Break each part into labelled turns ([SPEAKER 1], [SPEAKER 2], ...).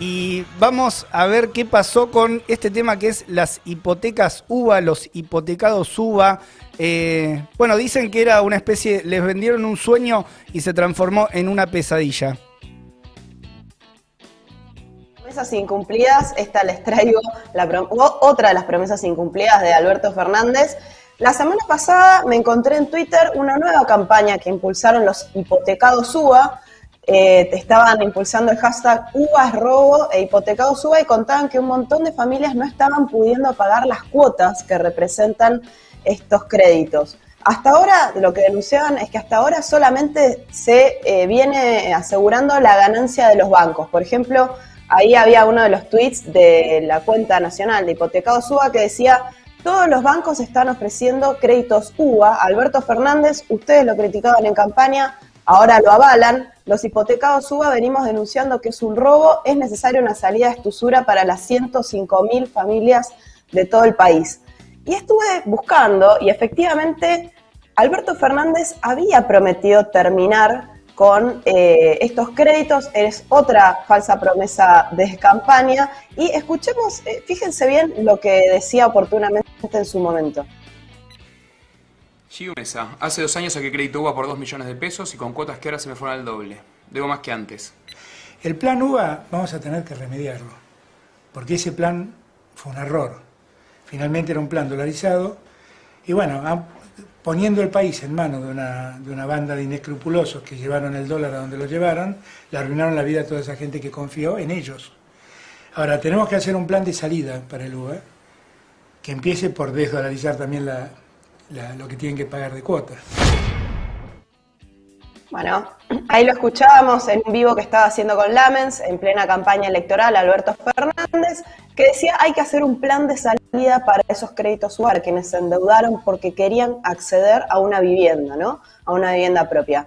[SPEAKER 1] Y vamos a ver qué pasó con este tema que es las hipotecas UBA, los hipotecados UBA. Eh, bueno, dicen que era una especie, les vendieron un sueño y se transformó en una pesadilla.
[SPEAKER 2] Promesas incumplidas, esta les traigo otra de las promesas incumplidas de Alberto Fernández. La semana pasada me encontré en Twitter una nueva campaña que impulsaron los hipotecados UBA eh, estaban impulsando el hashtag uvas robo e hipotecados UBA y contaban que un montón de familias no estaban pudiendo pagar las cuotas que representan estos créditos. Hasta ahora lo que denunciaban es que hasta ahora solamente se eh, viene asegurando la ganancia de los bancos. Por ejemplo, ahí había uno de los tweets de la cuenta nacional de hipotecados UBA que decía todos los bancos están ofreciendo créditos UBA. Alberto Fernández, ustedes lo criticaban en campaña, ahora lo avalan. Los hipotecados UBA venimos denunciando que es un robo, es necesaria una salida de estusura para las 105 mil familias de todo el país. Y estuve buscando y efectivamente Alberto Fernández había prometido terminar con eh, estos créditos, es otra falsa promesa de campaña. Y escuchemos, eh, fíjense bien lo que decía oportunamente en su momento.
[SPEAKER 3] Gio Mesa, hace dos años saqué crédito UBA por dos millones de pesos y con cuotas que ahora se me fueron al doble. Debo más que antes.
[SPEAKER 4] El plan UBA vamos a tener que remediarlo, porque ese plan fue un error. Finalmente era un plan dolarizado y bueno, poniendo el país en manos de una, de una banda de inescrupulosos que llevaron el dólar a donde lo llevaron, le arruinaron la vida a toda esa gente que confió en ellos. Ahora, tenemos que hacer un plan de salida para el UBA, que empiece por desdolarizar también la, lo que tienen que pagar de cuotas.
[SPEAKER 2] Bueno, ahí lo escuchábamos en un vivo que estaba haciendo con Lamens en plena campaña electoral, Alberto Fernández, que decía hay que hacer un plan de salida para esos créditos UAR, quienes se endeudaron porque querían acceder a una vivienda, ¿no? A una vivienda propia.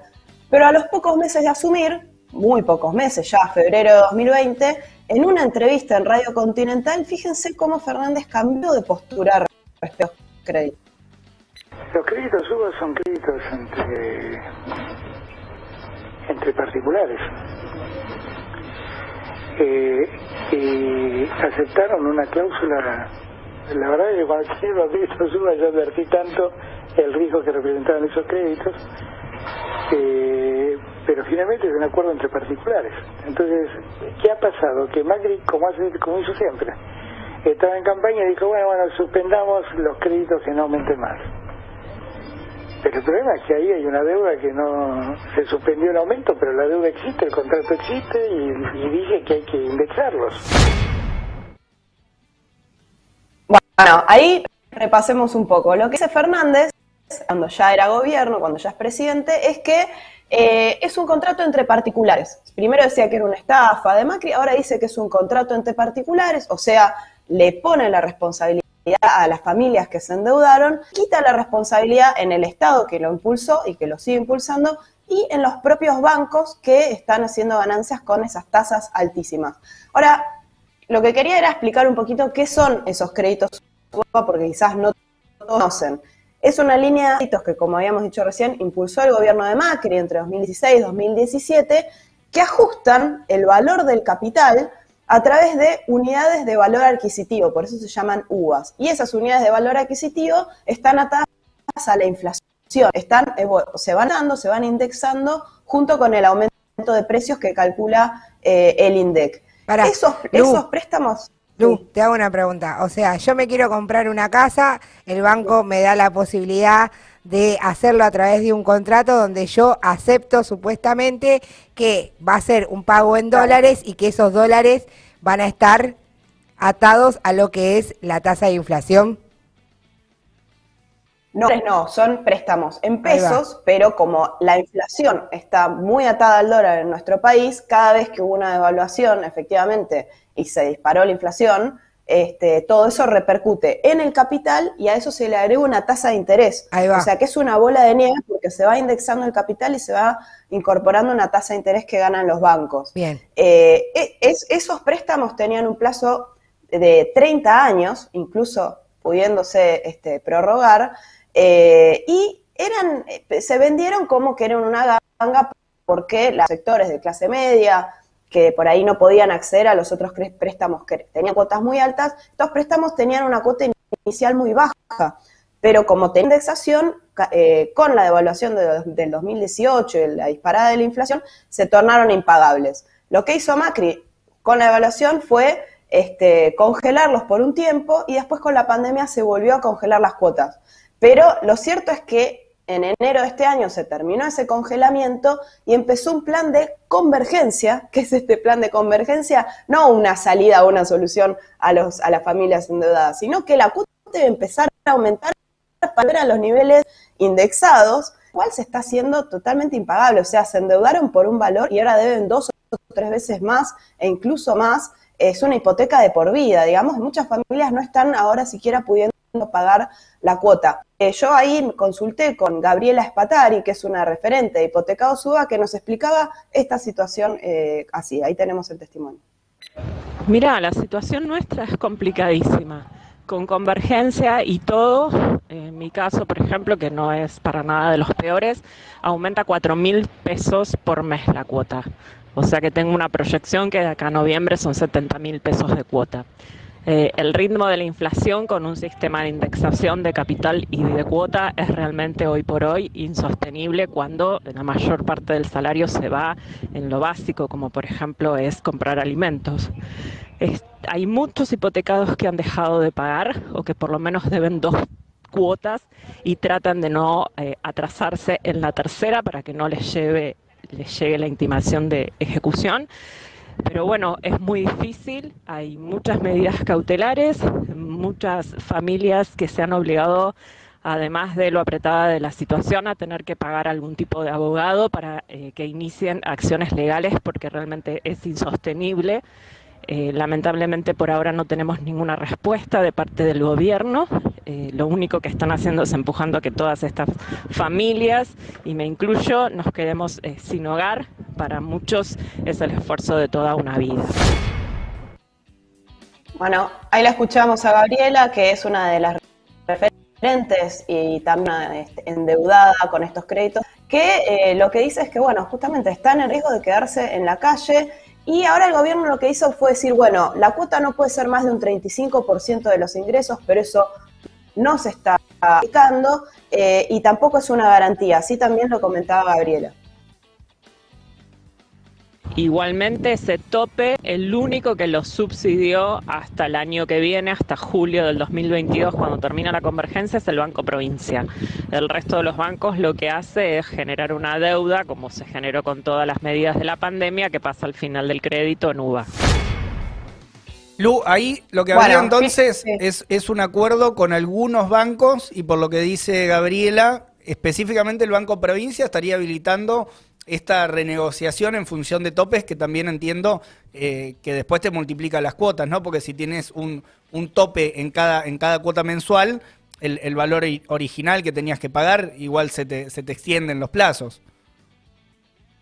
[SPEAKER 2] Pero a los pocos meses de asumir, muy pocos meses, ya febrero de 2020, en una entrevista en Radio Continental, fíjense cómo Fernández cambió de postura respecto a los créditos.
[SPEAKER 5] Los créditos UBA son créditos entre, entre particulares. Eh, y aceptaron una cláusula. La verdad es que cuando hicieron los créditos UBA yo advertí tanto el riesgo que representaban esos créditos, eh, pero finalmente es un acuerdo entre particulares. Entonces, ¿qué ha pasado? Que Macri, como, hace, como hizo siempre, estaba en campaña y dijo, bueno, bueno, suspendamos los créditos que no aumenten más pero el problema es que ahí hay una deuda que no se suspendió el aumento, pero la deuda existe, el contrato existe y, dice que hay que indexarlos.
[SPEAKER 2] Bueno, ahí repasemos un poco. Lo que dice Fernández, cuando ya era gobierno, cuando ya es presidente, es que eh, es un contrato entre particulares. Primero decía que era una estafa de Macri, ahora dice que es un contrato entre particulares, o sea, le pone la responsabilidad a las familias que se endeudaron, quita la responsabilidad en el Estado que lo impulsó y que lo sigue impulsando y en los propios bancos que están haciendo ganancias con esas tasas altísimas. Ahora, lo que quería era explicar un poquito qué son esos créditos porque quizás no conocen. Es una línea de créditos que, como habíamos dicho recién, impulsó el gobierno de Macri entre 2016 y 2017, que ajustan el valor del capital a través de unidades de valor adquisitivo, por eso se llaman UVAs. Y esas unidades de valor adquisitivo están atadas a la inflación, están, eh, se van dando, se van indexando junto con el aumento de precios que calcula eh, el INDEC.
[SPEAKER 6] Para, esos, esos préstamos... Lu, te hago una pregunta. O sea, yo me quiero comprar una casa, el banco me da la posibilidad de hacerlo a través de un contrato donde yo acepto supuestamente que va a ser un pago en dólares y que esos dólares van a estar atados a lo que es la tasa de inflación.
[SPEAKER 2] No, no, son préstamos en pesos, pero como la inflación está muy atada al dólar en nuestro país, cada vez que hubo una devaluación, efectivamente, y se disparó la inflación, este, todo eso repercute en el capital y a eso se le agrega una tasa de interés. O sea que es una bola de nieve porque se va indexando el capital y se va incorporando una tasa de interés que ganan los bancos.
[SPEAKER 6] Bien.
[SPEAKER 2] Eh, e, esos préstamos tenían un plazo de 30 años, incluso pudiéndose este, prorrogar, eh, y eran, se vendieron como que eran una ganga porque los sectores de clase media, que por ahí no podían acceder a los otros préstamos que tenían cuotas muy altas, estos préstamos tenían una cuota inicial muy baja, pero como tenía indexación, eh, con la devaluación del 2018 y la disparada de la inflación, se tornaron impagables. Lo que hizo Macri con la devaluación fue este, congelarlos por un tiempo y después con la pandemia se volvió a congelar las cuotas. Pero lo cierto es que en enero de este año se terminó ese congelamiento y empezó un plan de convergencia. ¿Qué es este plan de convergencia? No una salida o una solución a, los, a las familias endeudadas, sino que la cuota debe empezar a aumentar para ver a los niveles indexados, cual se está haciendo totalmente impagable. O sea, se endeudaron por un valor y ahora deben dos o tres veces más e incluso más. Es una hipoteca de por vida, digamos. Muchas familias no están ahora siquiera pudiendo pagar la cuota. Eh, yo ahí consulté con Gabriela Spatari, que es una referente de Hipotecado Suba, que nos explicaba esta situación eh, así. Ahí tenemos el testimonio.
[SPEAKER 7] Mira, la situación nuestra es complicadísima. Con convergencia y todo, en mi caso, por ejemplo, que no es para nada de los peores, aumenta 4 mil pesos por mes la cuota. O sea que tengo una proyección que de acá a noviembre son 70 mil pesos de cuota. Eh, el ritmo de la inflación con un sistema de indexación de capital y de cuota es realmente hoy por hoy insostenible cuando la mayor parte del salario se va en lo básico, como por ejemplo es comprar alimentos. hay muchos hipotecados que han dejado de pagar o que por lo menos deben dos cuotas y tratan de no eh, atrasarse en la tercera para que no les lleve les llegue la intimación de ejecución. Pero bueno, es muy difícil, hay muchas medidas cautelares, muchas familias que se han obligado, además de lo apretada de la situación, a tener que pagar algún tipo de abogado para eh, que inicien acciones legales porque realmente es insostenible eh, lamentablemente por ahora no tenemos ninguna respuesta de parte del gobierno. Eh, lo único que están haciendo es empujando a que todas estas familias, y me incluyo, nos quedemos eh, sin hogar. Para muchos es el esfuerzo de toda una vida.
[SPEAKER 2] Bueno, ahí la escuchamos a Gabriela, que es una de las referentes y también este, endeudada con estos créditos, que lo que dice es que, bueno, justamente están en riesgo de quedarse en la calle y ahora el gobierno lo que hizo fue decir, bueno, la cuota no puede ser más de un 35% de los ingresos, pero eso no se está aplicando eh, y tampoco es una garantía. Así también lo comentaba Gabriela.
[SPEAKER 7] Igualmente ese tope, el único que lo subsidió hasta el año que viene, hasta julio del 2022, cuando termina la convergencia, es el Banco Provincia. El resto de los bancos lo que hace es generar una deuda, como se generó con todas las medidas de la pandemia, que pasa al final del crédito en UVA.
[SPEAKER 1] Lu, ahí lo que habría entonces es, es un acuerdo con algunos bancos y por lo que dice Gabriela, específicamente el Banco Provincia estaría habilitando esta renegociación en función de topes que también entiendo eh, que después te multiplica las cuotas, ¿no? Porque si tienes un, un tope en cada, en cada cuota mensual, el, el, valor original que tenías que pagar igual se te, se te extienden los plazos.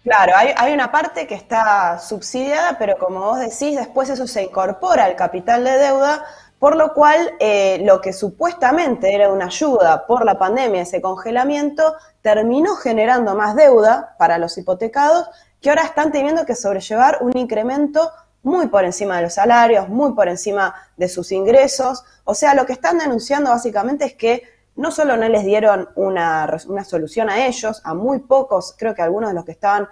[SPEAKER 2] Claro, hay, hay, una parte que está subsidiada, pero como vos decís, después eso se incorpora al capital de deuda por lo cual, eh, lo que supuestamente era una ayuda por la pandemia, ese congelamiento, terminó generando más deuda para los hipotecados que ahora están teniendo que sobrellevar un incremento muy por encima de los salarios, muy por encima de sus ingresos. O sea, lo que están denunciando básicamente es que no solo no les dieron una, una solución a ellos, a muy pocos, creo que algunos de los que estaban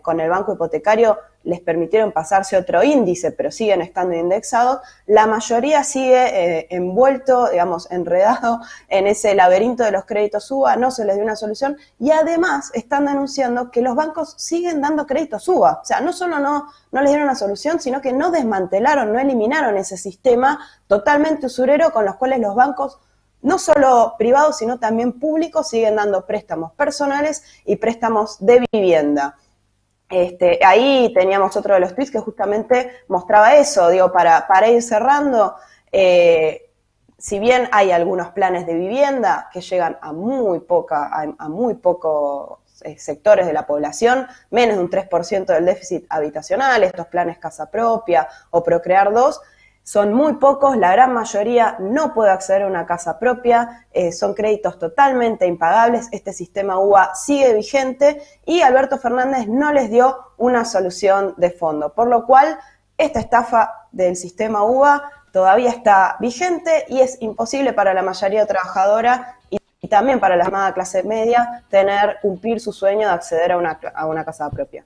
[SPEAKER 2] con el banco hipotecario les permitieron pasarse otro índice, pero siguen estando indexados, la mayoría sigue eh, envuelto, digamos, enredado en ese laberinto de los créditos UBA, no se les dio una solución y además están denunciando que los bancos siguen dando créditos UBA. O sea, no solo no, no les dieron una solución, sino que no desmantelaron, no eliminaron ese sistema totalmente usurero con los cuales los bancos no solo privados, sino también públicos, siguen dando préstamos personales y préstamos de vivienda. Este, ahí teníamos otro de los tweets que justamente mostraba eso, digo, para, para ir cerrando, eh, si bien hay algunos planes de vivienda que llegan a muy poca, a, muy pocos eh, sectores de la población, menos de un 3% del déficit habitacional, estos planes casa propia o procrear dos, son muy pocos, la gran mayoría no puede acceder a una casa propia, eh, son créditos totalmente impagables, este sistema UBA sigue vigente y Alberto Fernández no les dio una solución de fondo, por lo cual esta estafa del sistema UBA todavía está vigente y es imposible para la mayoría trabajadora y, también para la llamada clase media tener, cumplir su sueño de acceder a una, a una casa propia.